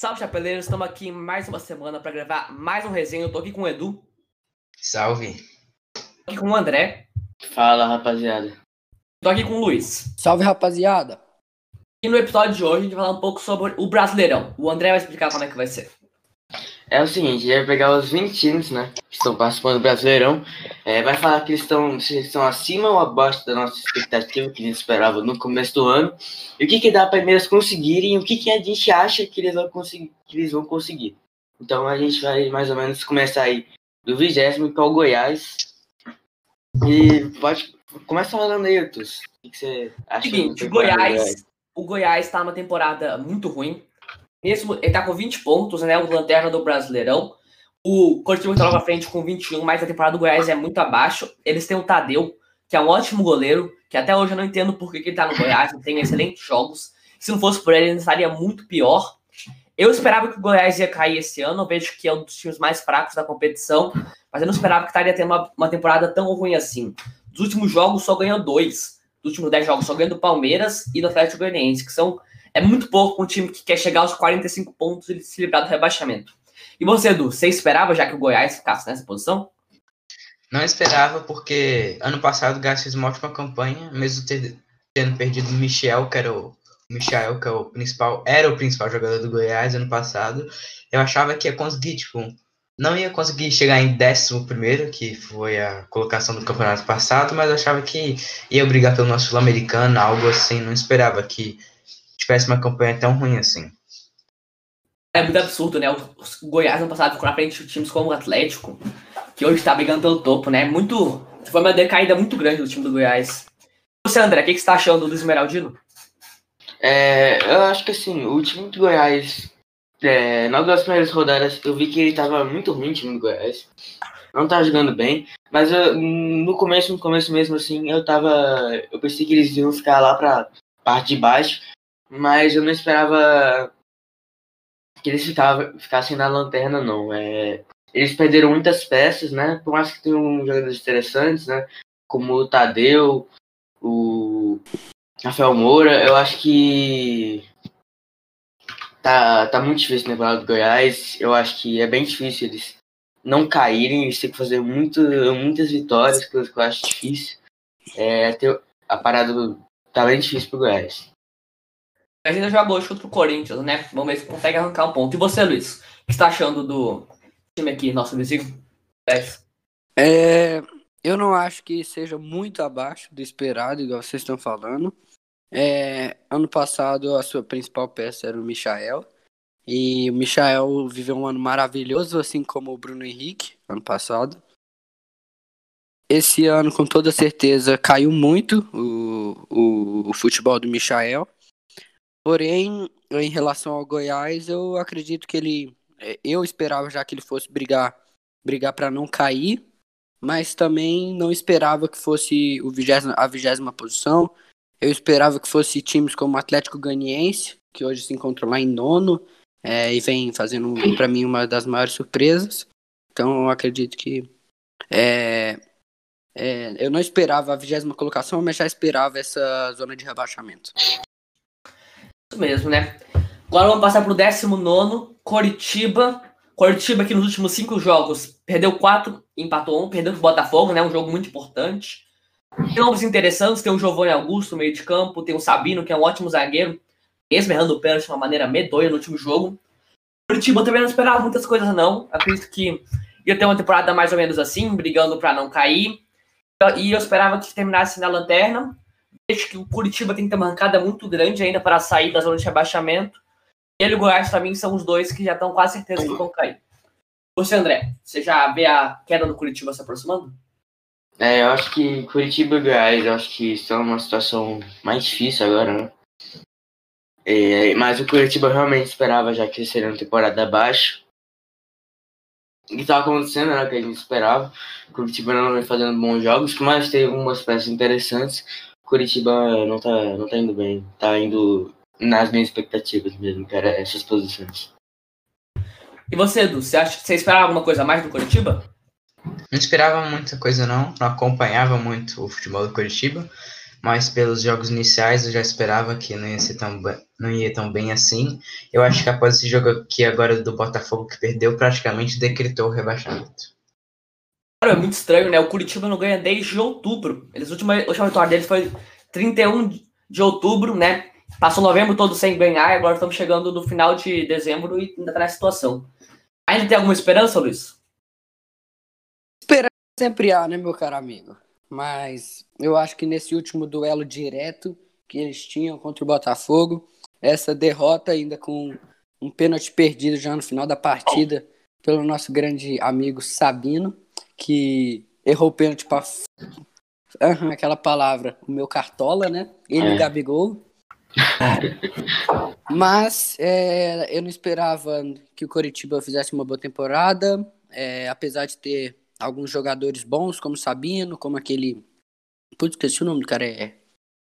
Salve, chapeleiros! Estamos aqui mais uma semana para gravar mais um resenha. Eu tô aqui com o Edu. Salve. Tô aqui com o André. Fala, rapaziada. Tô aqui com o Luiz. Salve, rapaziada. E no episódio de hoje a gente vai falar um pouco sobre o Brasileirão. O André vai explicar como é que vai ser. É o seguinte, a gente vai pegar os 20 times, né, que estão participando do Brasileirão. É, vai falar que eles estão, se eles estão acima ou abaixo da nossa expectativa que a gente esperava no começo do ano. E o que, que dá para eles conseguirem e o que, que a gente acha que eles, vão conseguir, que eles vão conseguir. Então a gente vai mais ou menos começar aí do vigésimo, que é o Goiás. E pode. Começa falando aí, Arthur. O que, que você acha? Seguinte, o Goiás, o Goiás tá numa temporada muito ruim. Mesmo, ele tá com 20 pontos, né? O lanterna do Brasileirão. O Coritiba tá logo à frente com 21, mas a temporada do Goiás é muito abaixo. Eles têm o Tadeu, que é um ótimo goleiro, que até hoje eu não entendo por que, que ele tá no Goiás, ele tem excelentes jogos. Se não fosse por ele, ele estaria muito pior. Eu esperava que o Goiás ia cair esse ano, eu vejo que é um dos times mais fracos da competição, mas eu não esperava que estaria tendo uma, uma temporada tão ruim assim. Dos últimos jogos só ganhou dois. Dos últimos 10 jogos só ganhou do Palmeiras e do Atlético Goianiense, que são é muito pouco para um time que quer chegar aos 45 pontos e se livrar do rebaixamento. E você, Edu, você esperava já que o Goiás ficasse nessa posição? Não esperava, porque ano passado o Gás fez uma ótima campanha, mesmo ter, tendo perdido o Michel, que era o, o Michel, que é o principal, era o principal jogador do Goiás ano passado. Eu achava que ia conseguir, tipo, não ia conseguir chegar em décimo primeiro, que foi a colocação do campeonato passado, mas achava que ia brigar pelo nosso sul-americano, algo assim. Não esperava que tivesse uma campanha tão ruim assim. É muito absurdo, né? O Goiás no passado ficou na frente de times como o Atlético, que hoje está brigando pelo topo, né? Muito. Foi uma decaída muito grande do time do Goiás. Você, André, o que, que você está achando do Esmeraldino? É, eu acho que assim, o time do Goiás, é, nas duas primeiras rodadas, eu vi que ele tava muito ruim, o time do Goiás. Não tava jogando bem, mas eu, no começo, no começo mesmo, assim, eu tava. Eu pensei que eles iam ficar lá pra parte de baixo, mas eu não esperava que eles ficassem na lanterna, não. É, eles perderam muitas peças, né? Por mais que tenham jogadores interessantes, né? Como o Tadeu, o Rafael Moura, eu acho que tá, tá muito difícil na temporada do Goiás. Eu acho que é bem difícil eles não caírem, eles têm que fazer muito, muitas vitórias, coisa que eu acho difícil. É, a parada tá bem difícil pro Goiás. Gente ainda joga hoje contra o Corinthians, né? Vamos ver se consegue arrancar um ponto. E você, Luiz? O que está achando do time aqui, nosso vizinho? É, eu não acho que seja muito abaixo do esperado, igual vocês estão falando. É, ano passado, a sua principal peça era o Michael. E o Michael viveu um ano maravilhoso, assim como o Bruno Henrique, ano passado. Esse ano, com toda certeza, caiu muito o, o, o futebol do Michael. Porém, em relação ao Goiás, eu acredito que ele. é, Eu esperava já que ele fosse brigar brigar para não cair, mas também não esperava que fosse o vigésimo, a vigésima posição. Eu esperava que fosse times como o Atlético Ganiense, que hoje se encontra lá em nono, é, e vem fazendo para mim uma das maiores surpresas. Então eu acredito que é, é, eu não esperava a vigésima colocação, mas já esperava essa zona de rebaixamento. Isso mesmo, né? Agora vamos passar pro 19 Coritiba. Coritiba que nos últimos cinco jogos perdeu quatro, empatou um, perdeu pro Botafogo, né? Um jogo muito importante. Tem nomes interessantes, tem o Giovanni Augusto no meio de campo, tem o Sabino, que é um ótimo zagueiro, mesmo errando o pênalti de uma maneira medonha no último jogo. Curitiba também não esperava muitas coisas, não. Acredito que ia ter uma temporada mais ou menos assim, brigando para não cair. E eu esperava que terminasse na lanterna. Vejo que o Curitiba tem que ter uma arrancada muito grande ainda para sair da zona de rebaixamento. Ele e o Goiás, mim, são os dois que já estão quase certeza que vão cair. Você, André, você já vê a queda do Curitiba se aproximando? É, eu acho que Curitiba e Goiás, eu acho que estão numa situação mais difícil agora, né? É, mas o Curitiba realmente esperava já que seria uma temporada abaixo. O que estava acontecendo era o que a gente esperava. O Curitiba não vem fazendo bons jogos, mas teve algumas peças interessantes. O Curitiba não tá, não tá indo bem. Tá indo nas minhas expectativas mesmo, que era essas posições. E você, Edu, você, acha, você esperava alguma coisa a mais do Curitiba? Não esperava muita coisa não, não acompanhava muito o futebol do Curitiba, mas pelos jogos iniciais eu já esperava que não ia, ser tão, não ia tão bem assim. Eu acho que após esse jogo aqui agora do Botafogo que perdeu, praticamente decretou o rebaixamento. É muito estranho, né? O Curitiba não ganha desde outubro. Eles, a última, vitória deles foi 31 de outubro, né? Passou novembro todo sem ganhar, agora estamos chegando no final de dezembro e ainda tá nessa situação. Ainda tem alguma esperança, Luiz? Esperança sempre há, né, meu caro amigo? Mas eu acho que nesse último duelo direto que eles tinham contra o Botafogo, essa derrota ainda com um pênalti perdido já no final da partida pelo nosso grande amigo Sabino, que errou o pênalti para uhum, aquela palavra, o meu cartola, né? Ele e o é. Gabigol. Mas é, eu não esperava que o Coritiba fizesse uma boa temporada, é, apesar de ter alguns jogadores bons, como Sabino, como aquele. Putz, esqueci o nome do cara, é.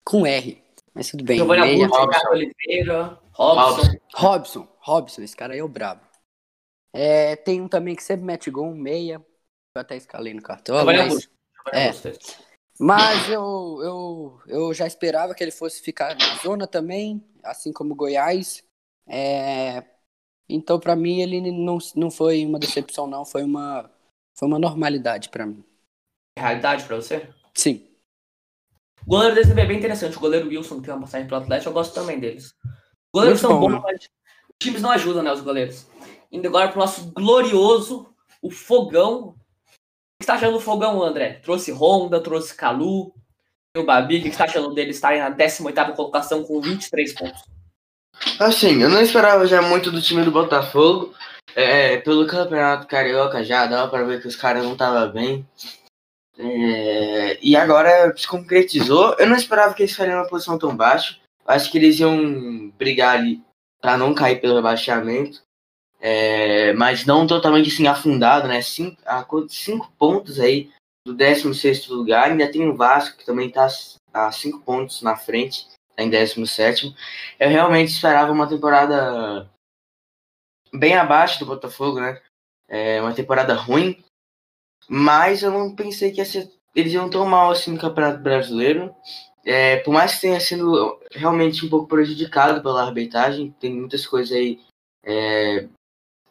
Com R. Mas tudo bem. Giovanni Augusto, Robson. Oliveira, Robson. Robson, Robson, esse cara aí é o brabo. É, tem um também que sempre mete gol, um meia. Eu até escalei no cartão. Mas, é, mas eu, eu, eu já esperava que ele fosse ficar na zona também, assim como Goiás. É, então, para mim, ele não, não foi uma decepção, não. Foi uma, foi uma normalidade para mim. Realidade para você? Sim. O goleiro desse é bem interessante. O goleiro Wilson, que tem uma passagem pelo Atlético, eu gosto também deles. Os goleiros Muito são bom, bons, né? mas os times não ajudam, né, os goleiros. Indo agora pro nosso glorioso, o Fogão, que você tá achando do Fogão, André? Trouxe Honda, trouxe Calu, o Babi, o que você tá achando dele estar na 18 colocação com 23 pontos? Assim, eu não esperava já muito do time do Botafogo. É, pelo campeonato carioca já dava para ver que os caras não estavam bem. É, e agora se concretizou. Eu não esperava que eles fariam uma posição tão baixa. Acho que eles iam brigar ali para não cair pelo rebaixamento é, mas não totalmente assim afundado, né? Cinco, a, cinco pontos aí do 16 lugar. Ainda tem o Vasco, que também está a cinco pontos na frente, tá em 17. Eu realmente esperava uma temporada bem abaixo do Botafogo, né? É uma temporada ruim, mas eu não pensei que ser, eles iam tão mal assim no Campeonato Brasileiro. É, por mais que tenha sido realmente um pouco prejudicado pela arbitragem, tem muitas coisas aí é,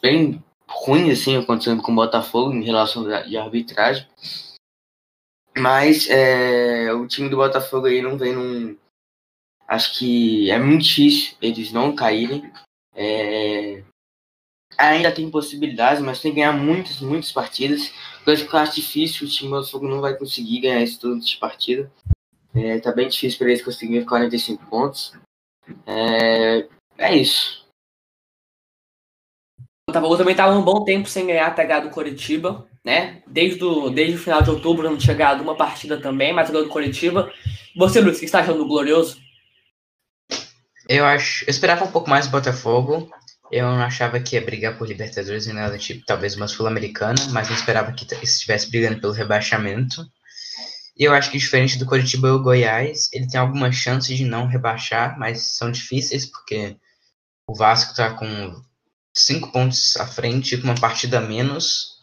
bem ruim assim acontecendo com o Botafogo em relação de arbitragem. Mas é, o time do Botafogo aí não vem num. Acho que é muito difícil eles não caírem. É, ainda tem possibilidades, mas tem que ganhar muitas, muitas partidas. Vai ficar difícil, o time do Botafogo não vai conseguir ganhar esse tudo de partida. É, tá bem difícil para eles conseguirem 45 pontos. É, é isso. Botafogo também estava um bom tempo sem ganhar a TH do Coritiba, né? Desde o, desde o final de outubro não tinha ganhado uma partida também, mas ganhou do Coritiba. Você, Luiz, que está achando do Glorioso? Eu acho. Eu esperava um pouco mais do Botafogo. Eu não achava que ia brigar por Libertadores nem nada tipo, talvez uma Sul-Americana, mas não esperava que estivesse brigando pelo rebaixamento. E eu acho que diferente do Coritiba e o Goiás, ele tem algumas chances de não rebaixar, mas são difíceis porque o Vasco está com cinco pontos à frente, com uma partida a menos.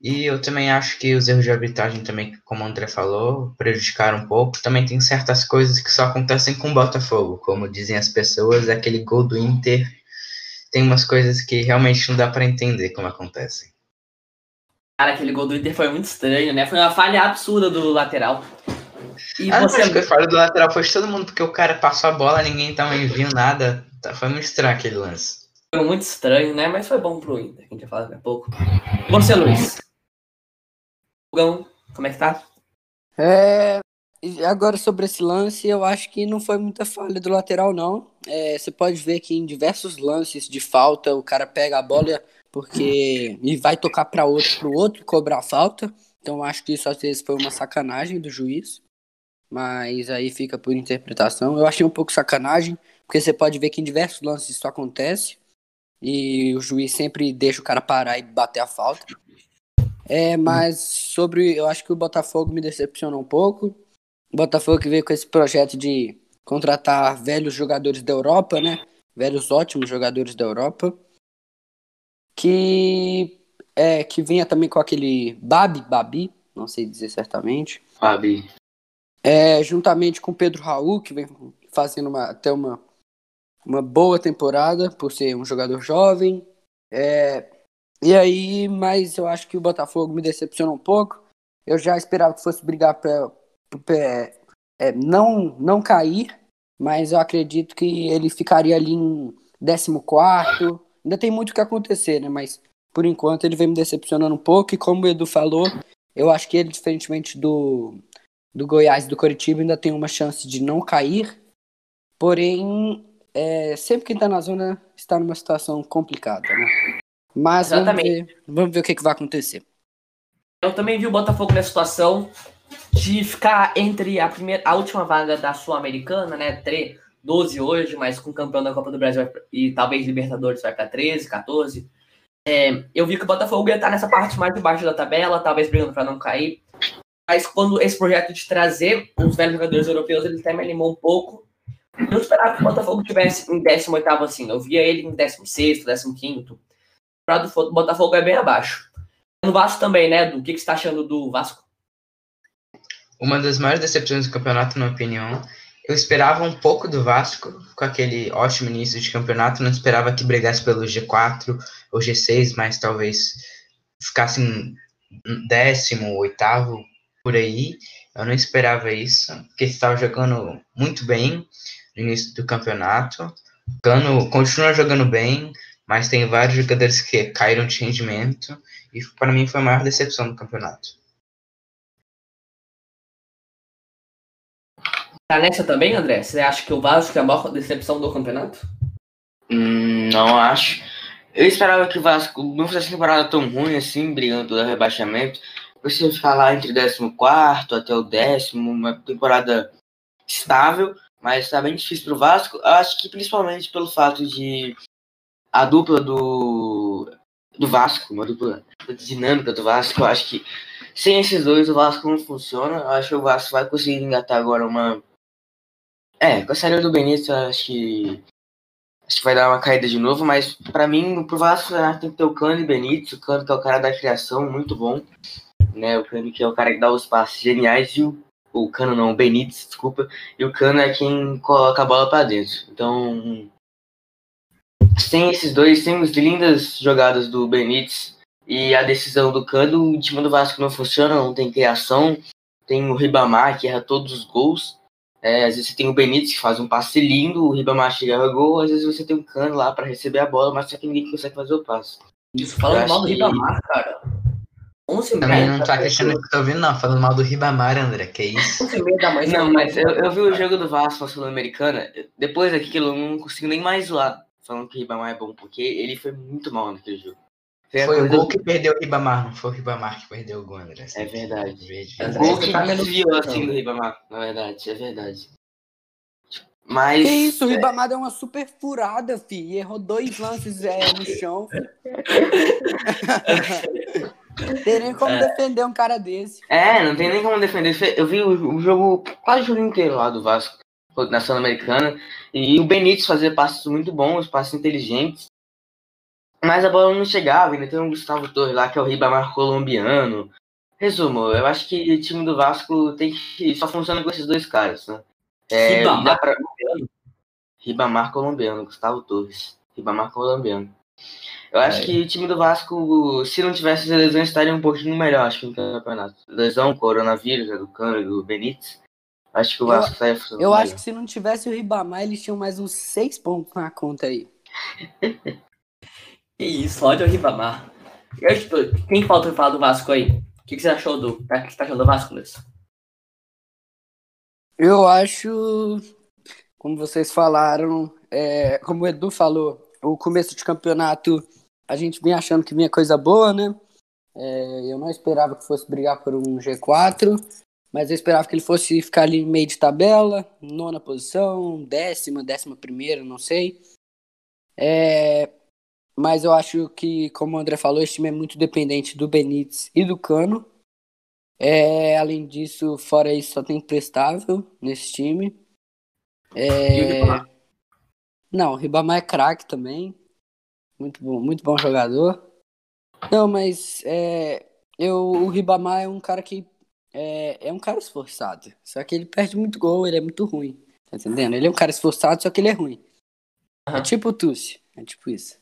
E eu também acho que os erros de arbitragem também, como o André falou, prejudicaram um pouco. Também tem certas coisas que só acontecem com o Botafogo, como dizem as pessoas, aquele gol do Inter. Tem umas coisas que realmente não dá para entender como acontecem. Cara, aquele gol do Inter foi muito estranho, né? Foi uma falha absurda do lateral. E ah, você... que falha do lateral foi de todo mundo, porque o cara passou a bola, ninguém tava enviando nada. Foi muito estranho aquele lance muito estranho, né? Mas foi bom pro Inter, a gente vai falar daqui a pouco. Você, Luiz. Fogão, como é que tá? É, agora sobre esse lance, eu acho que não foi muita falha do lateral, não. É, você pode ver que em diversos lances de falta, o cara pega a bola porque e vai tocar para outro, pro outro cobrar falta. Então acho que isso às vezes foi uma sacanagem do juiz. Mas aí fica por interpretação. Eu achei um pouco sacanagem, porque você pode ver que em diversos lances isso acontece e o juiz sempre deixa o cara parar e bater a falta. É, mas sobre, eu acho que o Botafogo me decepcionou um pouco. O Botafogo que veio com esse projeto de contratar velhos jogadores da Europa, né? Velhos ótimos jogadores da Europa. Que é que vinha também com aquele Babi, Babi, não sei dizer certamente. Babi. é, juntamente com o Pedro Raul, que vem fazendo uma, até uma, uma boa temporada, por ser um jogador jovem. É, e aí, mas eu acho que o Botafogo me decepciona um pouco. Eu já esperava que fosse brigar para é, não, não cair, mas eu acredito que ele ficaria ali em 14. Ainda tem muito o que acontecer, né? Mas por enquanto ele vem me decepcionando um pouco. E como o Edu falou, eu acho que ele, diferentemente do, do Goiás e do Coritiba, ainda tem uma chance de não cair. Porém, é, sempre que está na zona está numa situação complicada, né? Mas vamos ver, vamos ver o que, que vai acontecer. Eu também vi o Botafogo nessa situação de ficar entre a primeira, a última vaga da Sul-Americana, né? 3, 12 hoje, mas com o campeão da Copa do Brasil e talvez Libertadores vai para 13, 14. É, eu vi que o Botafogo ia estar nessa parte mais de baixo da tabela, talvez brigando para não cair. Mas quando esse projeto de trazer os velhos jogadores europeus, ele até me animou um pouco. Eu esperava que o Botafogo tivesse em 18 assim. Eu via ele em 16, 15. O do Botafogo é bem abaixo. No Vasco também, né, Do que, que você está achando do Vasco? Uma das maiores decepções do campeonato, na opinião. Eu esperava um pouco do Vasco, com aquele ótimo início de campeonato. Não esperava que brigasse pelo G4 ou G6, mas talvez ficasse em décimo, oitavo, por aí. Eu não esperava isso, porque estava jogando muito bem no início do campeonato. Cano continua jogando bem, mas tem vários jogadores que caíram de rendimento. E para mim foi a maior decepção do campeonato. Tá nessa também, André? Você acha que o Vasco é a maior decepção do campeonato? Hum, não acho. Eu esperava que o Vasco não fizesse temporada tão ruim assim, brigando pelo rebaixamento. Você ficar lá entre 14 até o décimo, uma temporada estável, mas tá bem difícil pro Vasco. Acho que principalmente pelo fato de a dupla do, do Vasco, uma dupla dinâmica do Vasco, acho que sem esses dois o Vasco não funciona. Acho que o Vasco vai conseguir engatar agora uma. É, com a saída do eu acho que. Acho que vai dar uma caída de novo, mas para mim, pro Vasco tem que ter o Cano e Benítez, o Cano que é o cara da criação, muito bom. Né, o Cano que é o cara que dá os passes geniais e o, o Cano não, o Benítez, desculpa, e o Cano é quem coloca a bola para dentro. Então, sem esses dois, temos lindas jogadas do Benítez e a decisão do Cano, o time do Vasco não funciona, não tem criação. Tem o Ribamar, que erra todos os gols. É, às vezes você tem o Benítez, que faz um passe lindo, o Ribamar chega a gol. Às vezes você tem o Cano lá para receber a bola, mas só que ninguém consegue fazer o passe. Isso, falando mal do que... Ribamar, cara. 11 Também não tá questionando o que eu tô ouvindo, não. Falando mal do Ribamar, André, que isso. Não, mas eu, eu vi o jogo do Vasco na Sul-Americana. Depois daquilo, eu não consigo nem mais zoar falando que o Ribamar é bom, porque ele foi muito mal naquele jogo. Foi, foi o gol que perdeu o Ribamar, não foi o Ribamar que perdeu o gol, André. É verdade. O gol que desviou assim do Ribamar, na verdade, é verdade. Mas. Que isso, o é Ribamar deu uma super furada, fi. Errou dois lances é, no chão. tem nem como é. defender um cara desse. É, não tem nem como defender. Eu vi o, o jogo, quase o jogo inteiro lá do Vasco, na Sul-Americana. E o Benítez fazia passos muito bons, passos inteligentes. Mas a bola não chegava, ainda tem um Gustavo Torres lá, que é o Ribamar colombiano. Resumo, eu acho que o time do Vasco tem que. só funciona com esses dois caras, né? É, Ribamar pra... colombiano? Ribamar colombiano, Gustavo Torres. Ribamar colombiano. Eu acho é. que o time do Vasco, se não tivesse essas lesões, estaria um pouquinho melhor, acho que no campeonato. Lesão, coronavírus, né, do Cano do Benítez. Acho que o Vasco estaria funcionando. Eu acho que se não tivesse o Ribamar, eles tinham mais uns seis pontos na conta aí. Que isso, ódio ao Ribamar. Quem falta falar do Vasco aí? O que, que você achou do. O que você tá achando do Vasco, Luiz? Eu acho, como vocês falaram, é, como o Edu falou, o começo de campeonato a gente vinha achando que vinha coisa boa, né? É, eu não esperava que fosse brigar por um G4, mas eu esperava que ele fosse ficar ali meio de tabela, nona posição, décima, décima primeira, não sei. É, mas eu acho que, como o André falou, esse time é muito dependente do Benítez e do Cano. É, além disso, fora isso, só tem prestável nesse time. É... Não, o Ribamar é craque também. Muito bom, muito bom jogador. Não, mas é, eu, o Ribamar é um cara que é, é um cara esforçado. Só que ele perde muito gol, ele é muito ruim. Tá entendendo? Ele é um cara esforçado, só que ele é ruim. É Aham. tipo o Tucci. É tipo isso.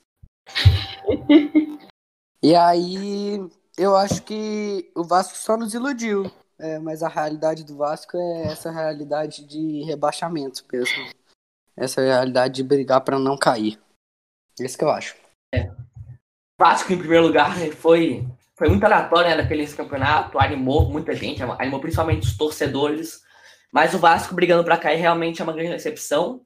e aí, eu acho que o Vasco só nos iludiu. É, mas a realidade do Vasco é essa realidade de rebaixamento mesmo. Essa realidade de brigar pra não cair. Isso que eu acho. Vasco em primeiro lugar foi, foi muito aleatório né, campeonato, animou muita gente, animou principalmente os torcedores. Mas o Vasco brigando pra cair realmente é uma grande decepção.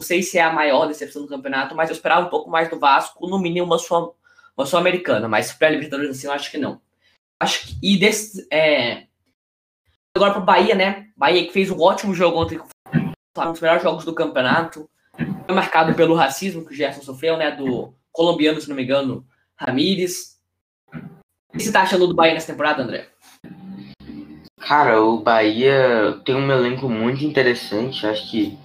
Não sei se é a maior decepção do campeonato, mas eu esperava um pouco mais do Vasco, no mínimo uma sul- uma sul-americana, mas pra Libertadores assim, eu acho que não. Acho que, e desse, é, agora pro Bahia, né? Bahia que fez um ótimo jogo ontem, um dos melhores jogos do campeonato. Foi marcado pelo racismo que o Gerson sofreu, né? Do colombiano, se não me engano, Ramírez. O que você tá achando do Bahia nessa temporada, André? Cara, o Bahia tem um elenco muito interessante. Acho que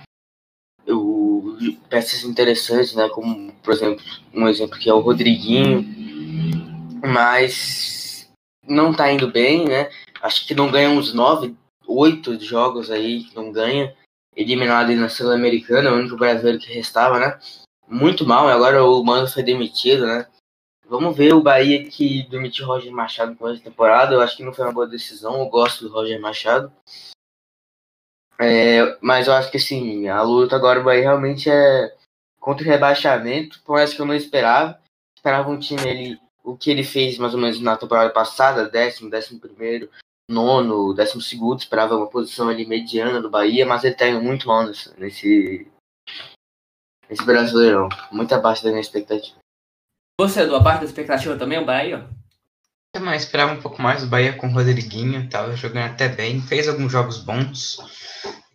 o, peças interessantes, né? Como, por exemplo, um exemplo que é o Rodriguinho. Mas não tá indo bem, né? Acho que não ganha uns nove, oito jogos aí que não ganha. Eliminado na Sul-Americana, o único brasileiro que restava, né? Muito mal, agora o Mano foi demitido, né? Vamos ver o Bahia que demitiu o Roger Machado com essa temporada. Eu acho que não foi uma boa decisão. Eu gosto do Roger Machado. É, mas eu acho que assim, a luta agora do Bahia realmente é contra o rebaixamento, por mais que eu não esperava. Esperava um time ali, o que ele fez mais ou menos na temporada passada, décimo, décimo primeiro, nono, décimo segundo, esperava uma posição ali mediana do Bahia, mas ele tá indo muito mal nesse, nesse, nesse brasileirão. Muito abaixo da minha expectativa. Você, do a parte da expectativa também, o Bahia? Eu mais esperava um pouco mais o Bahia com o Rodriguinho, tava jogando até bem, fez alguns jogos bons.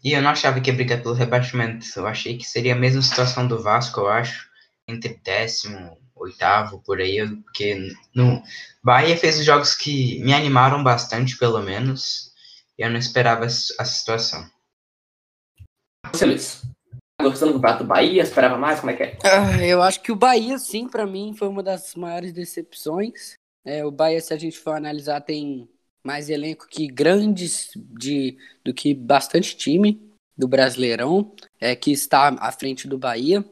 E eu não achava que ia brigar pelo rebaixamento. Eu achei que seria a mesma situação do Vasco, eu acho, entre décimo, oitavo, por aí, porque no Bahia fez os jogos que me animaram bastante, pelo menos. E eu não esperava essa a situação. Você, Luiz? Tá gostando do campeonato do Bahia? Esperava mais? Como é que é? Ah, eu acho que o Bahia, sim, pra mim, foi uma das maiores decepções. É, o Bahia, se a gente for analisar, tem mais elenco que grandes de, do que bastante time do Brasileirão, é, que está à frente do Bahia.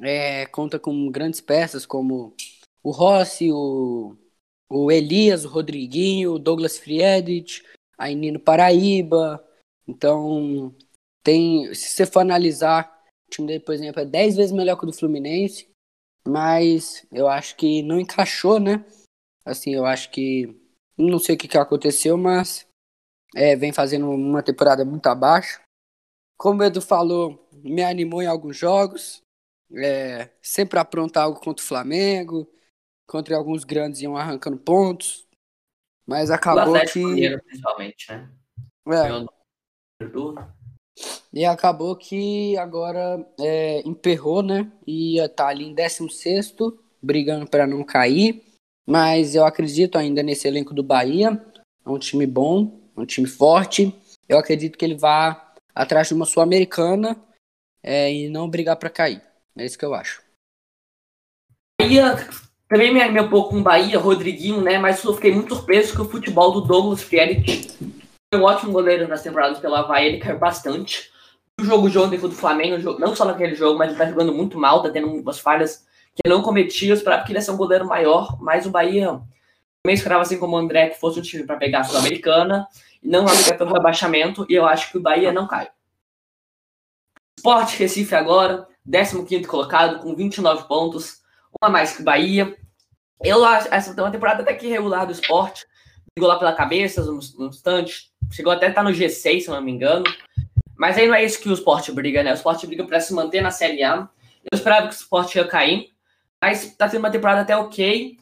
É, conta com grandes peças como o Rossi, o, o Elias, o Rodriguinho, o Douglas Friedrich, a Nino Paraíba. Então, tem, se você for analisar, o time dele, por exemplo, é 10 vezes melhor que o do Fluminense, mas eu acho que não encaixou, né? Assim, eu acho que. Não sei o que, que aconteceu, mas é, vem fazendo uma temporada muito abaixo. Como o Edu falou, me animou em alguns jogos. É, sempre aprontar algo contra o Flamengo, contra alguns grandes iam arrancando pontos. Mas acabou que. Mineiro, principalmente, né? é. E acabou que agora é, emperrou, né? E tá ali em 16, brigando para não cair. Mas eu acredito ainda nesse elenco do Bahia. É um time bom, é um time forte. Eu acredito que ele vá atrás de uma Sul-Americana é, e não brigar para cair. É isso que eu acho. Bahia, também me animei um pouco com Bahia, Rodriguinho, né? Mas eu fiquei muito surpreso com o futebol do Douglas Friedrich. Foi um ótimo goleiro nas temporadas pela Havaí, ele caiu bastante. O jogo de ontem foi do Flamengo, não só naquele jogo, mas ele tá jogando muito mal, tá tendo umas falhas que ele não cometia. Eu esperava que ele ia ser um goleiro maior, mas o Bahia também esperava, assim como o André, que fosse um time para pegar a Sul-Americana e não brigar pelo rebaixamento, e eu acho que o Bahia não cai. Sport Recife agora, 15 colocado, com 29 pontos, uma mais que Bahia. Eu acho essa uma temporada até que regular do esporte. Brigou lá pela cabeça no, no instante. Chegou até a estar no G6, se não me engano. Mas aí não é isso que o esporte briga, né? O esporte briga para se manter na Série A. Eu esperava que o esporte ia cair. Mas tá tendo uma temporada até ok.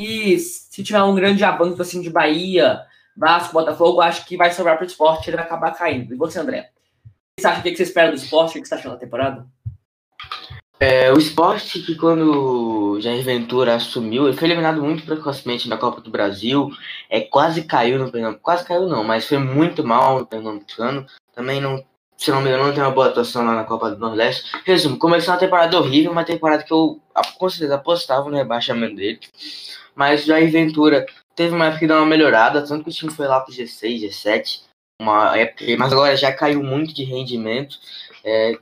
E se tiver um grande avanço assim de Bahia, Vasco, Botafogo, acho que vai sobrar para o esporte ele vai acabar caindo. E você, André? O que você acha? O que você espera do esporte? O que você está achando da temporada? É, o esporte que quando Jair Ventura assumiu, ele foi eliminado muito precocemente na Copa do Brasil, é, quase caiu no Pernambuco, quase caiu não, mas foi muito mal no Pernambucano, também não se não me engano, tem uma boa atuação lá na Copa do Nordeste. Resumo, começou uma temporada horrível, uma temporada que eu com certeza apostava no rebaixamento dele. Mas Jair Ventura teve uma época que deu uma melhorada, tanto que o time foi lá pro G6, G7, uma época, mas agora já caiu muito de rendimento. É,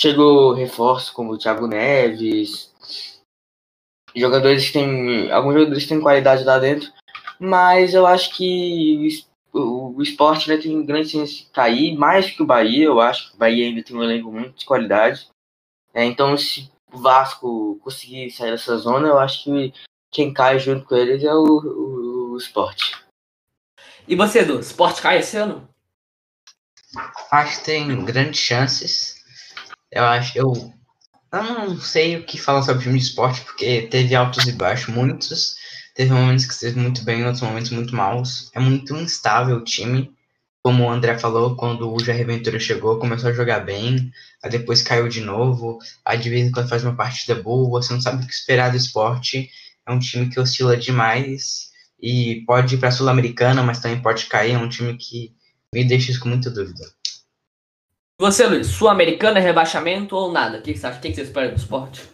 chegou reforço como o Thiago Neves, jogadores que têm. Alguns jogadores têm qualidade lá dentro, mas eu acho que o, o esporte né, tem grande chance de cair, mais que o Bahia, eu acho. O Bahia ainda tem um elenco muito de qualidade. É, então, se o Vasco conseguir sair dessa zona, eu acho que quem cai junto com eles é o, o, o esporte. E você, Edu, esporte cai esse ano? Acho que tem grandes chances. Eu acho, eu, eu não sei o que falar sobre time de esporte, porque teve altos e baixos, muitos. Teve momentos que esteve muito bem, outros momentos muito maus. É muito instável o time. Como o André falou, quando o Jair Ventura chegou, começou a jogar bem, aí depois caiu de novo. Aí de vez em quando faz uma partida boa, você não sabe o que esperar do esporte. É um time que oscila demais e pode ir para a Sul-Americana, mas também pode cair. É um time que me deixa isso com muita dúvida. Você, Luiz, Sul-Americana é rebaixamento ou nada? O que você acha? O que você espera do esporte?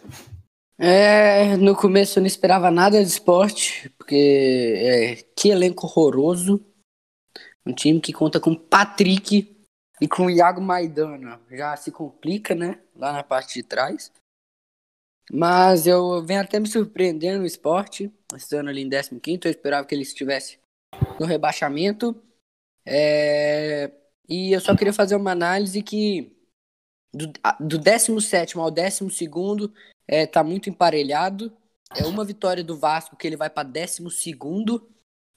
É, no começo eu não esperava nada de esporte, porque é, que elenco horroroso. Um time que conta com Patrick e com Iago Maidana. Já se complica, né? Lá na parte de trás. Mas eu venho até me surpreendendo no esporte. Estando ali em 15, eu esperava que ele estivesse no rebaixamento. É... E eu só queria fazer uma análise que do, do 17 ao 12 é, tá muito emparelhado. É uma vitória do Vasco que ele vai para 12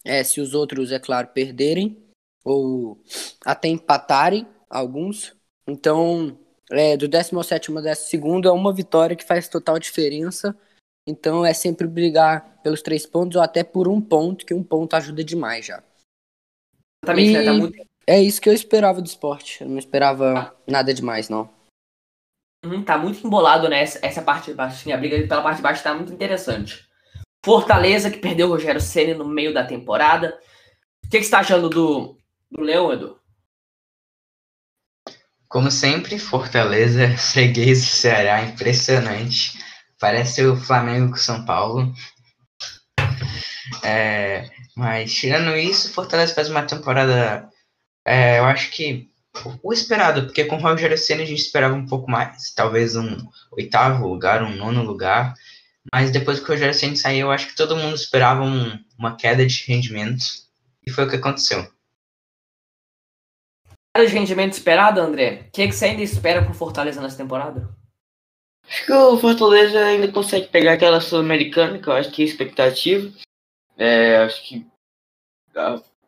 é, se os outros, é claro, perderem ou até empatarem alguns. Então, é, do 17 ao 12 é uma vitória que faz total diferença. Então é sempre brigar pelos três pontos ou até por um ponto, que um ponto ajuda demais já. Exatamente, né? Tá muito... É isso que eu esperava do esporte. Eu não esperava nada demais, não. Hum, tá muito embolado, né? Essa, essa parte de baixo. Assim, a briga pela parte de baixo tá muito interessante. Fortaleza, que perdeu o Rogério Senna no meio da temporada. O que, que você tá achando do, do Leão, Edu? Como sempre, Fortaleza, freguês do Ceará, impressionante. Parece o Flamengo com São Paulo. É, mas tirando isso, Fortaleza faz uma temporada. É, eu acho que o esperado, porque com o Rogério Senna a gente esperava um pouco mais, talvez um oitavo lugar, um nono lugar, mas depois que o Rogério Senna saiu, eu acho que todo mundo esperava um, uma queda de rendimento, e foi o que aconteceu. Queda de rendimento esperado, André? O que, que você ainda espera com o Fortaleza nessa temporada? Acho que o Fortaleza ainda consegue pegar aquela Sul-Americana, que eu acho que é expectativa. É, acho que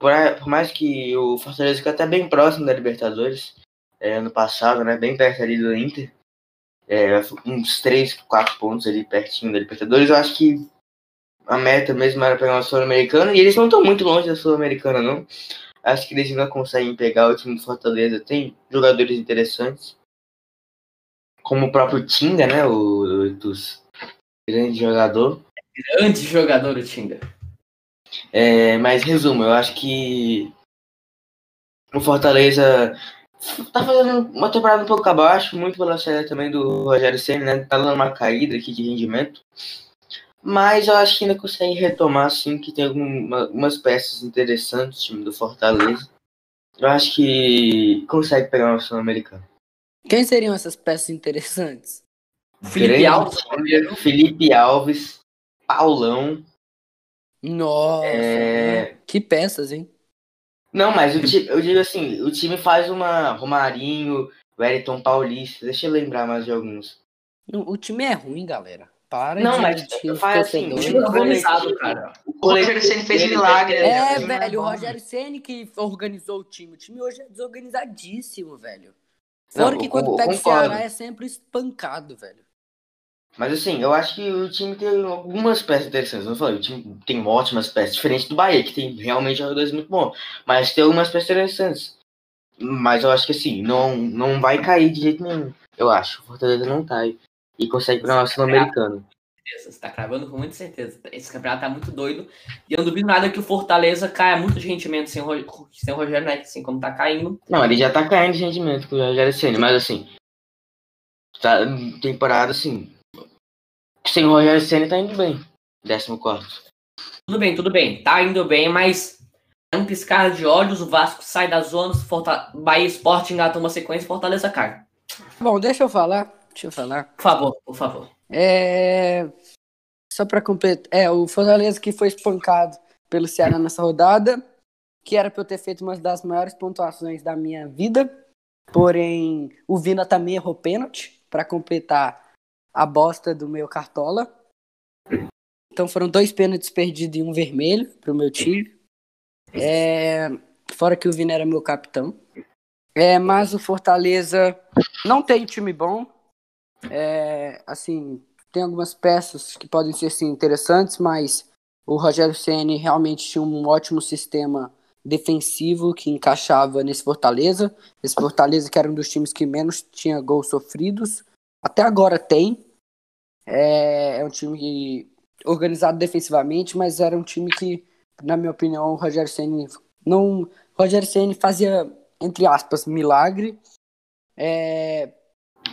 por, mais que o Fortaleza fica até bem próximo da Libertadores, é, ano passado, né, bem perto ali do Inter, é, uns 3, 4 pontos ali pertinho da Libertadores, eu acho que a meta mesmo era pegar uma Sul-Americana, e eles não estão muito longe da Sul-Americana, não. Acho que eles ainda conseguem pegar o time do Fortaleza, tem jogadores interessantes, como o próprio Tinga, né, o, o dos grande jogador. Grande jogador o Tinga. É, mas resumo, eu acho que o Fortaleza tá fazendo uma temporada um pouco abaixo, muito pela série também do Rogério Senna, né? Tá dando uma caída aqui de rendimento. Mas eu acho que ainda consegue retomar, assim, que tem algumas peças interessantes o time do Fortaleza. Eu acho que consegue pegar uma Sul-Americana. Quem seriam essas peças interessantes? Felipe Alves, Felipe Alves, Paulão, nossa, é... que peças, hein? Não, mas o time, eu digo assim, o time faz uma Romarinho, Wellington Paulista, deixa eu lembrar mais de alguns. O time é ruim, galera. Para não, mas faz assim, o time é organizado, cara. O Rogério Ceni fez milagre. É, né? velho, o Rogério Ceni que organizou o time. O time hoje é desorganizadíssimo, velho. Fora não, que quando pega o Ceará é sempre espancado, velho. Mas assim, eu acho que o time tem algumas peças interessantes. Não falei, o time tem ótimas peças, diferente do Bahia, que tem realmente jogadores muito bons. Mas tem algumas peças interessantes. Mas eu acho que assim, não, não vai cair de jeito nenhum. Eu acho. O Fortaleza não cai. E consegue para o Sul-Americano. Você tá cravando com muita certeza. Esse campeonato tá muito doido. E eu não duvido nada que o Fortaleza caia muito de rendimento sem o, sem o Rogério, né? Assim como tá caindo. Não, ele já tá caindo de rendimento com o Rogério Ceni, mas assim. Tá, temporada assim. Sem o Rogério Ceni tá indo bem. 14. Tudo bem, tudo bem. Tá indo bem, mas um piscar de olhos, o Vasco sai da zona, Forta... Bahia Esporte engata uma sequência, Fortaleza cai. Bom, deixa eu falar. Deixa eu falar. Por favor, por favor. É. Só para completar. É, o Fortaleza que foi espancado pelo Ceará nessa rodada, que era para eu ter feito uma das maiores pontuações da minha vida. Porém, o Vina também errou pênalti para completar a bosta do meu cartola. Então foram dois pênaltis perdidos e um vermelho pro meu time. É, fora que o Vina era meu capitão. É, mas o Fortaleza não tem time bom. É, assim, tem algumas peças que podem ser assim, interessantes, mas o Rogério Ceni realmente tinha um ótimo sistema defensivo que encaixava nesse Fortaleza. Esse Fortaleza que era um dos times que menos tinha gols sofridos. Até agora tem. É, é um time organizado defensivamente, mas era um time que, na minha opinião, o Rogério Ceni não, Rogério Ceni fazia entre aspas milagre. É,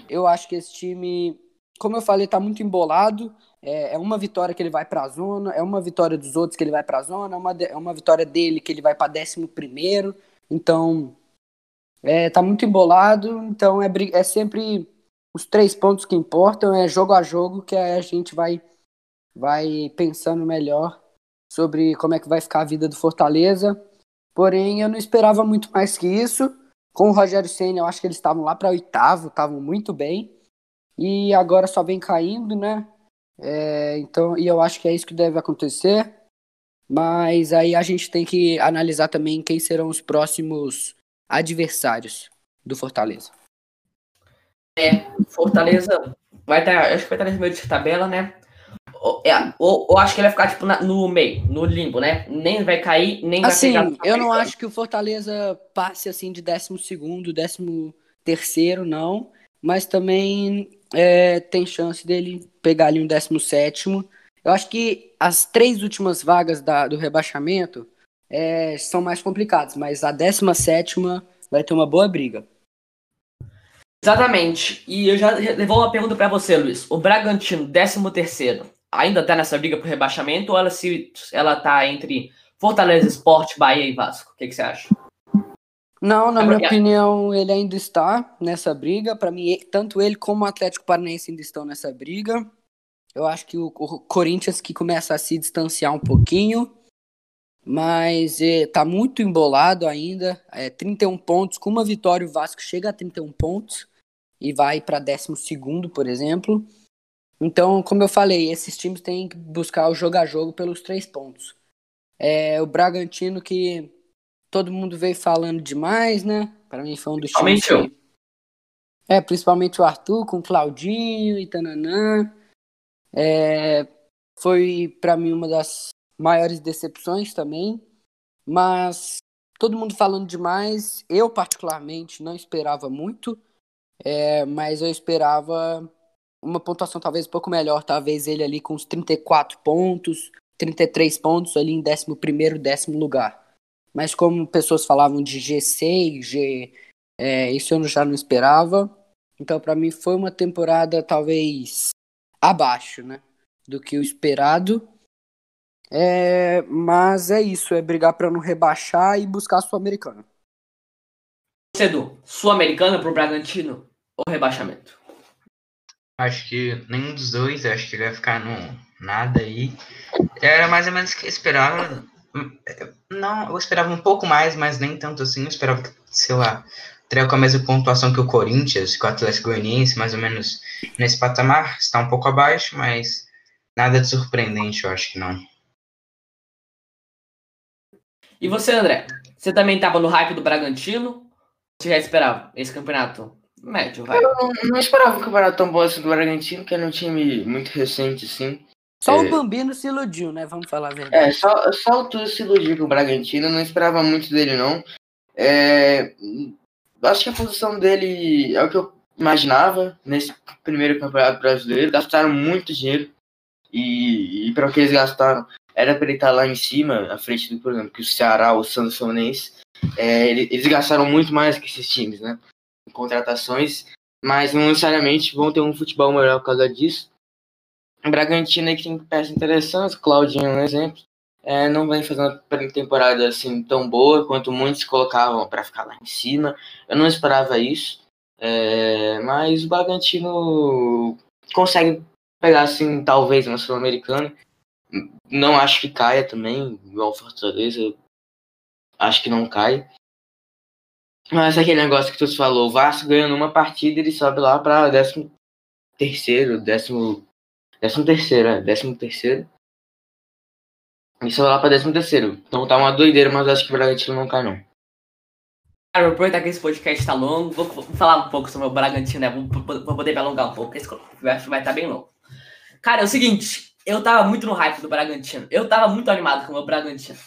eu acho que esse time, como eu falei, tá muito embolado. É, é uma vitória que ele vai para a zona, é uma vitória dos outros que ele vai para a zona, é uma, é uma vitória dele que ele vai para décimo primeiro. Então, é, tá muito embolado. Então, é, é sempre os três pontos que importam, é jogo a jogo que a gente vai vai pensando melhor sobre como é que vai ficar a vida do Fortaleza. Porém, eu não esperava muito mais que isso. Com o Rogério Senna, eu acho que eles estavam lá para oitavo, estavam muito bem. E agora só vem caindo, né? É, então, e eu acho que é isso que deve acontecer. Mas aí a gente tem que analisar também quem serão os próximos adversários do Fortaleza. É, Fortaleza vai estar, acho que vai estar nesse meio de tabela, né? Ou, é, ou, ou, acho que ele vai ficar tipo, na, no meio, no limbo, né? Nem vai cair, nem assim, vai pegar. eu não acho que o Fortaleza passe assim de 12 décimo terceiro, não. Mas também é, tem chance dele pegar ali um 17. Eu acho que as três últimas vagas da, do rebaixamento é, são mais complicadas, mas a 17 vai ter uma boa briga. Exatamente. E eu já levou uma pergunta para você, Luiz. O Bragantino, 13 terceiro, ainda tá nessa briga por rebaixamento ou ela se ela tá entre Fortaleza, Esporte, Bahia e Vasco? O que, que você acha? Não, na minha opinião, ele ainda está nessa briga. Para mim, tanto ele como o Atlético Paranaense ainda estão nessa briga. Eu acho que o, o Corinthians que começa a se distanciar um pouquinho, mas é, tá muito embolado ainda. É, 31 pontos, com uma vitória o Vasco chega a 31 pontos e vai para 12 segundo, por exemplo. Então, como eu falei, esses times têm que buscar o jogo a jogo pelos três pontos. É, o Bragantino que todo mundo veio falando demais, né? Para mim foi um dos times. Que... É, principalmente o Arthur com o Claudinho e Tananã. É, foi para mim uma das maiores decepções também. Mas todo mundo falando demais. Eu, particularmente, não esperava muito. É, mas eu esperava uma pontuação talvez um pouco melhor, talvez ele ali com uns 34 pontos, 33 pontos ali em 11º, décimo lugar. Mas como pessoas falavam de G6, G, é, isso eu já não esperava. Então para mim foi uma temporada talvez abaixo, né, do que o esperado. É, mas é isso, é brigar para não rebaixar e buscar a Sul-Americana. Cedo, Sul-Americana pro Bragantino ou rebaixamento? Acho que nenhum dos dois, acho que ele vai ficar no nada aí. Era mais ou menos o que eu esperava. Não, eu esperava um pouco mais, mas nem tanto assim. Eu esperava que, sei lá, teria com a mesma pontuação que o Corinthians, que o Atlético Goianiense, mais ou menos nesse patamar. Está um pouco abaixo, mas nada de surpreendente, eu acho que não. E você, André? Você também estava no hype do Bragantino? Você já esperava esse campeonato? Médio, vai. Eu não, não esperava um campeonato tão bom assim do Bragantino, que era um time muito recente, assim. Só é... o Bambino se iludiu, né? Vamos falar a verdade. É, só, só o Tudo se iludiu com o Bragantino, não esperava muito dele, não. É... Acho que a posição dele é o que eu imaginava nesse primeiro campeonato brasileiro. Gastaram muito dinheiro. E, e para o que eles gastaram, era para ele estar lá em cima, à frente do, por exemplo, que o Ceará, o Santos Fluminense, é, eles gastaram muito mais que esses times, né? Contratações, mas não necessariamente vão ter um futebol melhor por causa disso. O Bragantino que tem peças interessantes, Claudinho é um exemplo. É, não vem fazendo uma temporada assim tão boa quanto muitos colocavam para ficar lá em cima. Eu não esperava isso, é, mas o Bragantino consegue pegar assim talvez uma sul-americana. Não acho que caia também, igual Fortaleza. Acho que não cai. Mas aquele negócio que tu falou, o Vasco ganhando uma partida, ele sobe lá para décimo terceiro, décimo, décimo terceiro, é, décimo terceiro. Ele sobe lá para décimo terceiro. Então tá uma doideira, mas acho que o Bragantino não cai não. Cara, vou aproveitar que esse podcast tá longo, vou, falar um pouco sobre o Bragantino, né? Vou, vou poder me alongar um pouco, esse vai estar tá bem longo. Cara, é o seguinte, eu tava muito no hype do Bragantino. Eu tava muito animado com o Bragantino.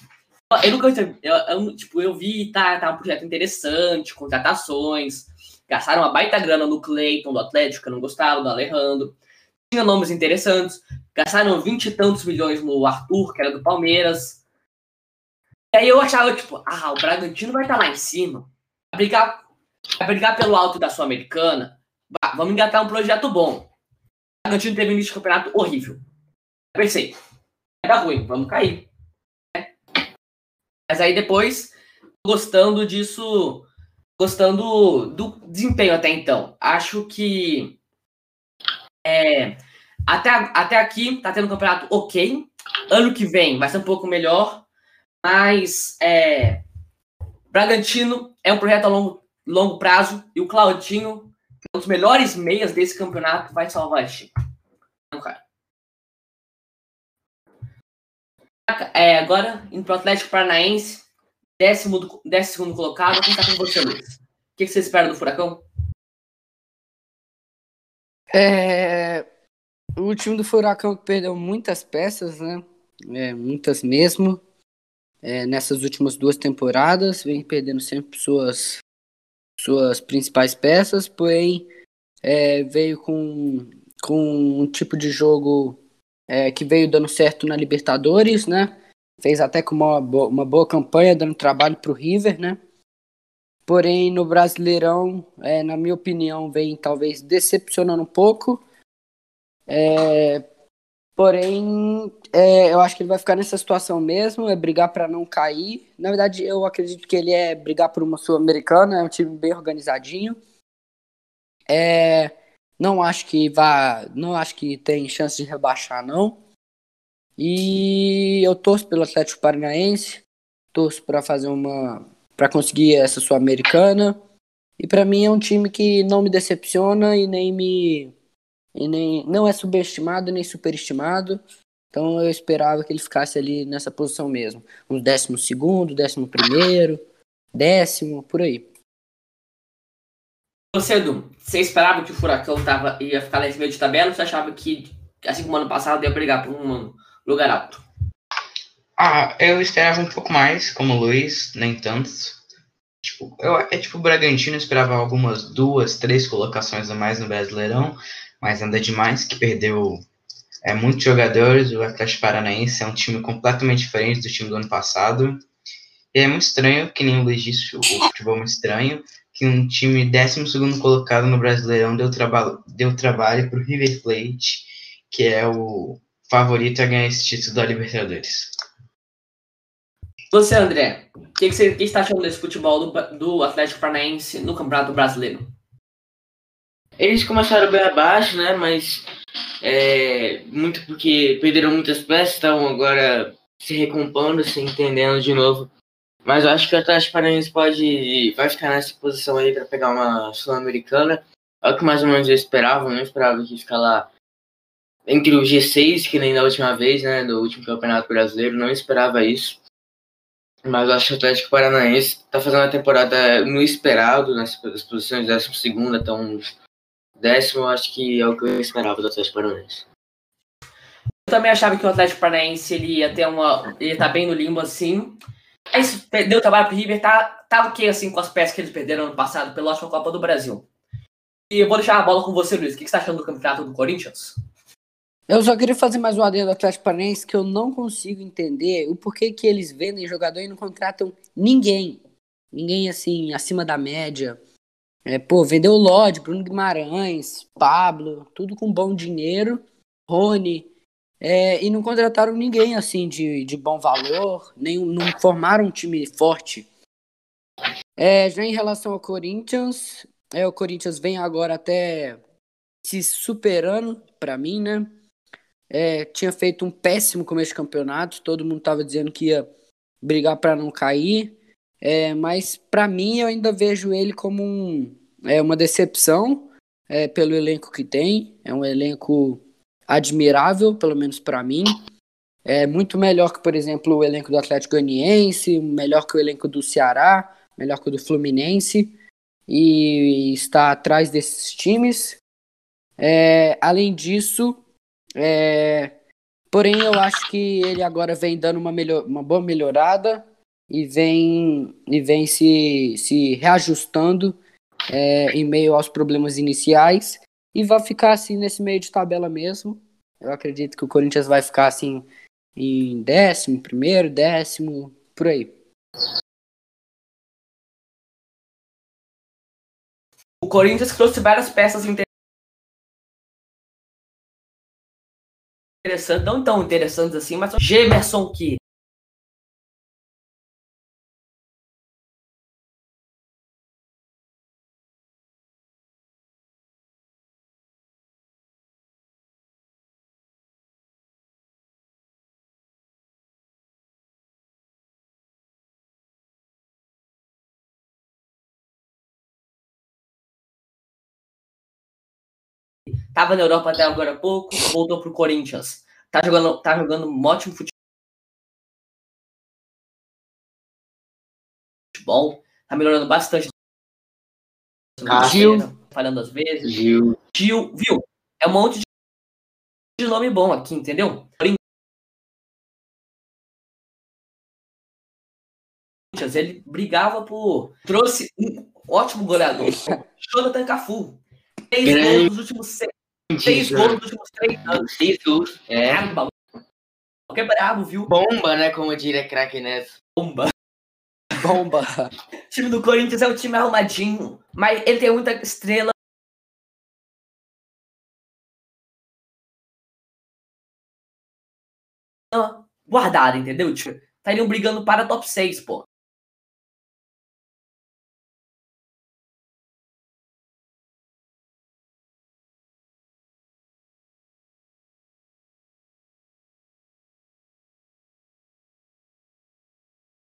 Eu nunca eu, eu, tipo, eu vi, tá, tá um projeto interessante, contratações, gastaram uma baita grana no Cleiton do Atlético, eu não gostava, do Alejandro. Tinha nomes interessantes, gastaram vinte e tantos milhões no Arthur, que era do Palmeiras. E aí eu achava, tipo, ah, o Bragantino vai estar tá lá em cima, vai brigar, vai brigar pelo alto da Sul-Americana, vamos engatar um projeto bom. O Bragantino teve um início de campeonato horrível. Eu pensei, vai dar ruim, vamos cair. Mas aí depois, gostando disso, gostando do desempenho até então. Acho que é, até, até aqui tá tendo um campeonato ok. Ano que vem vai ser um pouco melhor, mas é, Bragantino é um projeto a longo, longo prazo e o Claudinho, um dos melhores meias desse campeonato, vai salvar a cara. É, agora, indo pro Atlético Paranaense, décimo, décimo segundo colocado, quem tá com você, Luiz? O que, você espera do Furacão? É, o time do Furacão perdeu muitas peças, né? É, muitas mesmo. É, nessas últimas duas temporadas, vem perdendo sempre suas, suas principais peças, porém é, veio com, com um tipo de jogo é, que veio dando certo na Libertadores, né? Fez até com uma, boa, uma boa campanha, dando trabalho para o River, né? Porém, no Brasileirão, é, na minha opinião, vem talvez decepcionando um pouco. É, porém, é, eu acho que ele vai ficar nessa situação mesmo, é brigar para não cair. Na verdade, eu acredito que ele é brigar por uma Sul-Americana, é um time bem organizadinho. É, não acho que vá, não acho que tem chance de rebaixar não. E eu torço pelo Atlético Paranaense, torço para fazer uma para conseguir essa sul-americana. E para mim é um time que não me decepciona e nem me e nem não é subestimado nem superestimado. Então eu esperava que ele ficasse ali nessa posição mesmo, um décimo segundo, décimo primeiro, décimo, por aí. Você, Edu, você esperava que o Furacão tava, ia ficar lá em cima de tabela ou você achava que, assim como ano passado, ia brigar por um lugar alto? Ah, eu esperava um pouco mais, como o Luiz, nem tanto. Tipo, eu, é tipo o Bragantino, eu esperava algumas duas, três colocações a mais no Brasileirão, mas nada demais, que perdeu é, muitos jogadores. O Atlético Paranaense é um time completamente diferente do time do ano passado. E é muito estranho, que nem o Luiz disse, o futebol é muito estranho que um time 12 colocado no Brasileirão deu, traba deu trabalho para o River Plate, que é o favorito a ganhar esse título da Libertadores. Você, André, o que, que, você está achando desse futebol do, do Atlético Paranaense no Campeonato Brasileiro? Eles começaram bem abaixo, né? Mas é, muito porque perderam muitas peças, estão agora se recompondo, se entendendo de novo mas eu acho que o Atlético Paranaense pode vai ficar nessa posição aí para pegar uma sul-americana. É o que mais ou menos eu esperava, eu não esperava que ficar lá entre o G6, que nem da última vez, né, do último Campeonato Brasileiro, não esperava isso. Mas eu acho que o Atlético Paranaense está fazendo a temporada no esperado, nessas posições décimo segundo até um décimo, acho que é o que eu esperava do Atlético Paranaense. Eu também achava que o Atlético Paranaense ele ia ter uma. estar tá bem no limbo assim. É isso, deu trabalho pro River, tá, tá ok assim com as peças que eles perderam ano passado pela última Copa do Brasil. E eu vou deixar a bola com você, Luiz. O que você tá achando do campeonato do Corinthians? Eu só queria fazer mais um adendo do Atlético Paranaense que eu não consigo entender o porquê que eles vendem jogador e não contratam ninguém. Ninguém assim, acima da média. É, pô, vendeu o Lodge, Bruno Guimarães, Pablo, tudo com bom dinheiro. Rony. É, e não contrataram ninguém assim de, de bom valor, nem, não formaram um time forte. É, já em relação ao Corinthians, é, o Corinthians vem agora até se superando, para mim, né? É, tinha feito um péssimo começo de campeonato, todo mundo tava dizendo que ia brigar para não cair, é, mas para mim eu ainda vejo ele como um, é, uma decepção é, pelo elenco que tem, é um elenco admirável, pelo menos para mim. É muito melhor que, por exemplo, o elenco do Atlético Goianiense, melhor que o elenco do Ceará, melhor que o do Fluminense, e está atrás desses times. É, além disso, é, porém eu acho que ele agora vem dando uma, melhor, uma boa melhorada e vem, e vem se, se reajustando é, em meio aos problemas iniciais e vai ficar assim nesse meio de tabela mesmo. Eu acredito que o Corinthians vai ficar assim em décimo, primeiro, décimo, por aí. O Corinthians trouxe várias peças interessantes, não tão interessantes assim, mas Gemerson que Tava na Europa até agora há pouco, voltou pro Corinthians. Tá jogando, tá jogando um ótimo futebol. Tá melhorando bastante. Gil. Falando às vezes. Gil. Gil, viu? É um monte de nome bom aqui, entendeu? Ele brigava por. Trouxe um ótimo goleador. Jonathan Cafu. Três gols nos últimos seis Seis gols nos últimos três anos. Seis gols. É. Caramba, que é brabo, viu? Bomba, né? Como diria craque Neto. Bomba. Bomba. O time do Corinthians é um time arrumadinho, mas ele tem muita estrela. Guardada, entendeu? Tipo, estariam brigando para top 6, pô.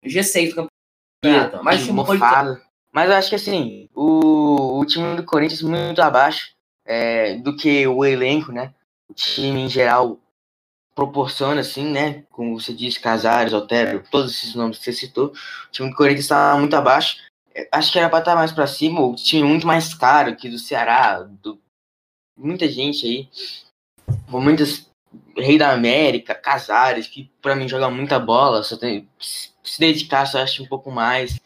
G6 do campeonato. Mas, time mofado. Mas eu acho que assim, o, o time do Corinthians muito abaixo é, do que o elenco, né? O time em geral proporciona, assim, né? Como você disse, Casares, Otero, todos esses nomes que você citou. O time do Corinthians está muito abaixo. É, acho que era para estar mais para cima. O time muito mais caro que do Ceará, do muita gente aí, com muitas Rei da América, Casares, que para mim joga muita bola, só tem se dedicasse, eu acho, um pouco mais,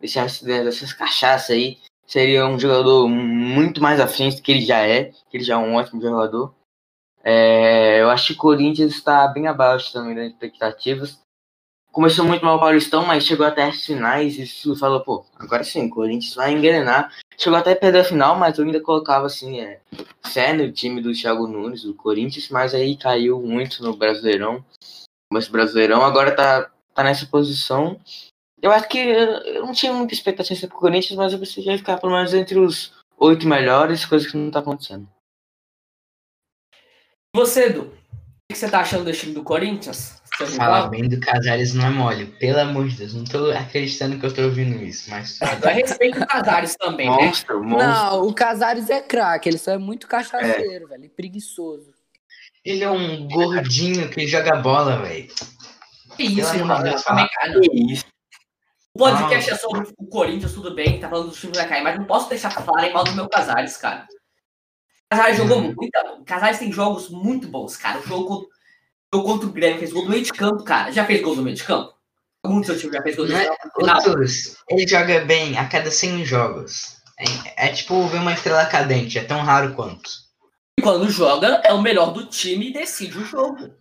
deixasse dessas cachaças aí, seria um jogador muito mais à frente do que ele já é, que ele já é um ótimo jogador. É, eu acho que o Corinthians está bem abaixo também das expectativas. Começou muito mal o Paulistão, mas chegou até as finais e falou, pô, agora sim, o Corinthians vai engrenar. Chegou até a perder a final, mas eu ainda colocava assim, é, fé no time do Thiago Nunes, do Corinthians, mas aí caiu muito no Brasileirão. Mas Brasileirão agora tá tá nessa posição. Eu acho que eu não tinha muita expectativa pro Corinthians, mas eu pensei que ia ficar pelo menos entre os oito melhores, coisa que não tá acontecendo. Você, Edu, o que você tá achando do time do Corinthians? Falar bem do Casares não é mole, pelo amor de Deus, não tô acreditando que eu tô ouvindo isso, mas. Eu respeito o Casares também, monstro, né? Monstro. Não, o Casares é craque, ele só é muito cachaceiro, é. velho, preguiçoso. Ele é um gordinho que joga bola, velho. Que isso, irmão? também, cara. Que isso. O podcast ah. é sobre o Corinthians, tudo bem, tá falando do time vai cair, mas não posso deixar pra falar mal do meu Casares, cara. Casares jogou uhum. muito. Casares tem jogos muito bons, cara. O jogo, o jogo contra o Grêmio fez gol do meio de campo, cara. Já fez gol do meio de campo? Do seu time já fez gol do meio de campo? Outros, ele joga bem a cada 100 jogos. É, é tipo ver uma estrela cadente, é tão raro quanto. E quando joga, é o melhor do time e decide o jogo.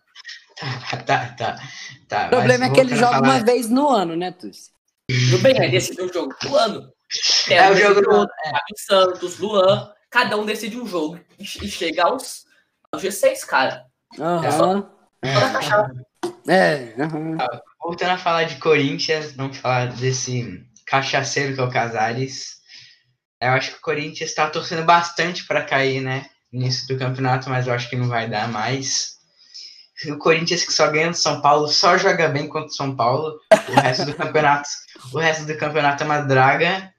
Tá, tá, tá. tá O problema é que ele joga falar- uma vez no ano, né, Tuzi? Tudo bem, aí decide o jogo do ano. É o jogo do ano, Fábio Santos, Luan, cada um decide um jogo e e chega aos, aos G6, cara. Aham. Toda cachaça. É, aham. Voltando a falar de Corinthians, vamos falar desse cachaceiro que é o Casares. Eu acho que o Corinthians está torcendo bastante para cair, né? Início do campeonato, mas eu acho que não vai dar mais. O Corinthians que só ganha do São Paulo, só joga bem contra o São Paulo. O resto do campeonato, o resto do campeonato é uma draga.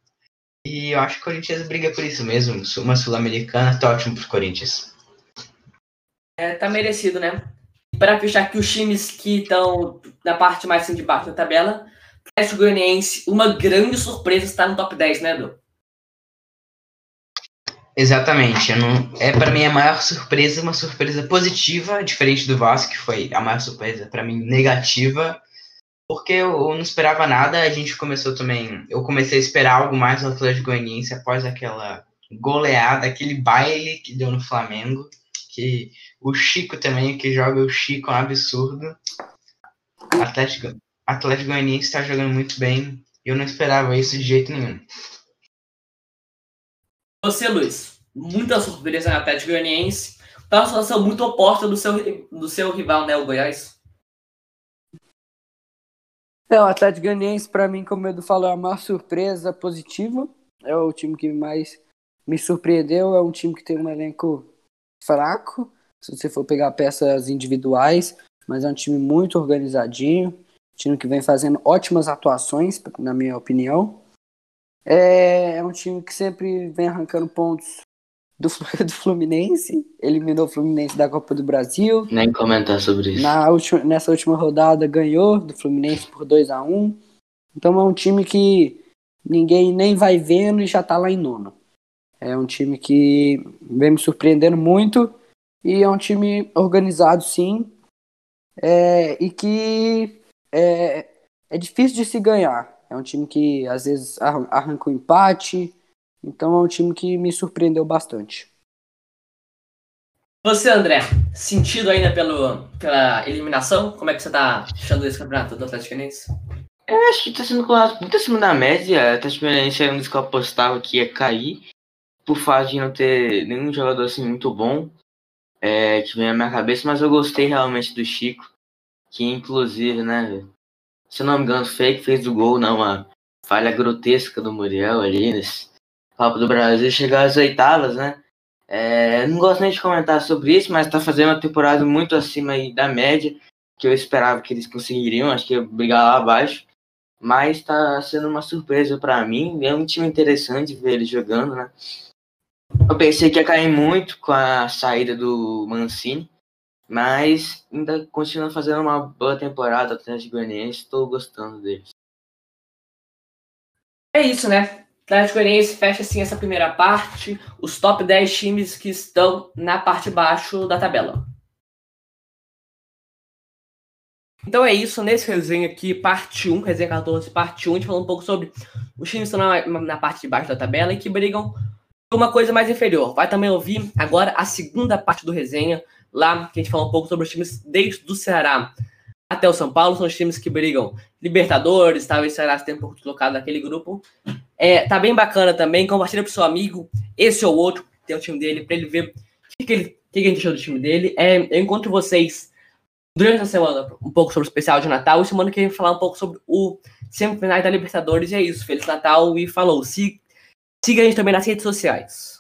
E eu acho que o Corinthians briga por isso mesmo. Uma sul-americana, tá ótimo pro Corinthians. É, tá merecido, né? Para fechar aqui os times que estão na parte mais assim de baixo da tabela, Atlético Goianiense, uma grande surpresa está no top 10, né, Edu? Exatamente. Não, é para mim a maior surpresa, uma surpresa positiva, diferente do Vasco, que foi a maior surpresa para mim negativa, porque eu, eu não esperava nada. A gente começou também, eu comecei a esperar algo mais do Atlético Goianiense após aquela goleada, aquele baile que deu no Flamengo, que o Chico também, que joga o Chico, é um absurdo. Atlético, Atlético Goianiense está jogando muito bem. Eu não esperava isso de jeito nenhum. Você, Luiz, muita surpresa no Atlético Goianiense. Tá uma situação muito oposta do seu, do seu rival, né, o Goiás. É, o Atlético Goianiense, pra mim, como o Edu falou, é a maior surpresa positiva. É o time que mais me surpreendeu. É um time que tem um elenco fraco, se você for pegar peças individuais, mas é um time muito organizadinho. Time que vem fazendo ótimas atuações, na minha opinião. É, é um time que sempre vem arrancando pontos do, do Fluminense. Eliminou o Fluminense da Copa do Brasil. Nem comentar sobre isso. Na última, nessa última rodada ganhou do Fluminense por 2 a 1 Então é um time que ninguém nem vai vendo e já tá lá em nono. É um time que vem me surpreendendo muito e é um time organizado sim. É, e que é, é difícil de se ganhar. É um time que às vezes arran- arranca o empate. Então é um time que me surpreendeu bastante. Você, André, sentido ainda pelo, pela eliminação? Como é que você tá achando esse campeonato do Atlético Goianiense? Eu acho que tá sendo colocado muito acima da média. Até tipo, era um dos que eu apostava que ia cair. Por fato de não ter nenhum jogador assim muito bom. É, que vem na minha cabeça, mas eu gostei realmente do Chico. Que inclusive, né? Se não me engano, fake fez o gol, não, uma falha grotesca do Muriel ali nesse Copa do Brasil. Chegar às oitavas, né? É, não gosto nem de comentar sobre isso, mas tá fazendo uma temporada muito acima da média. Que eu esperava que eles conseguiriam, acho que ia brigar lá abaixo. Mas tá sendo uma surpresa pra mim. É um time interessante ver ele jogando, né? Eu pensei que ia cair muito com a saída do Mancini, mas ainda continua fazendo uma boa temporada Atlético Goianiense. Estou gostando deles. É isso, né? Atlético Goianiense fecha assim essa primeira parte, os top 10 times que estão na parte baixo da tabela. Então é isso, nesse resenha aqui, parte 1, resenha 14, parte 1, a gente falou um pouco sobre os times que estão na, na parte de baixo da tabela e que brigam por uma coisa mais inferior. Vai também ouvir agora a segunda parte do resenha, lá que a gente falou um pouco sobre os times desde o Ceará até o São Paulo, são os times que brigam Libertadores, talvez o Ceará esteja um pouco deslocado naquele grupo. É, tá bem bacana também, compartilha pro seu amigo, esse ou outro, tem o time dele, pra ele ver o que, que, ele, que, que a gente achou do time dele. É, eu encontro vocês durante a semana um pouco sobre o especial de Natal e semana que vem falar um pouco sobre o semifinais da Libertadores. E é isso, Feliz Natal e falou. Se, siga a gente também nas redes sociais.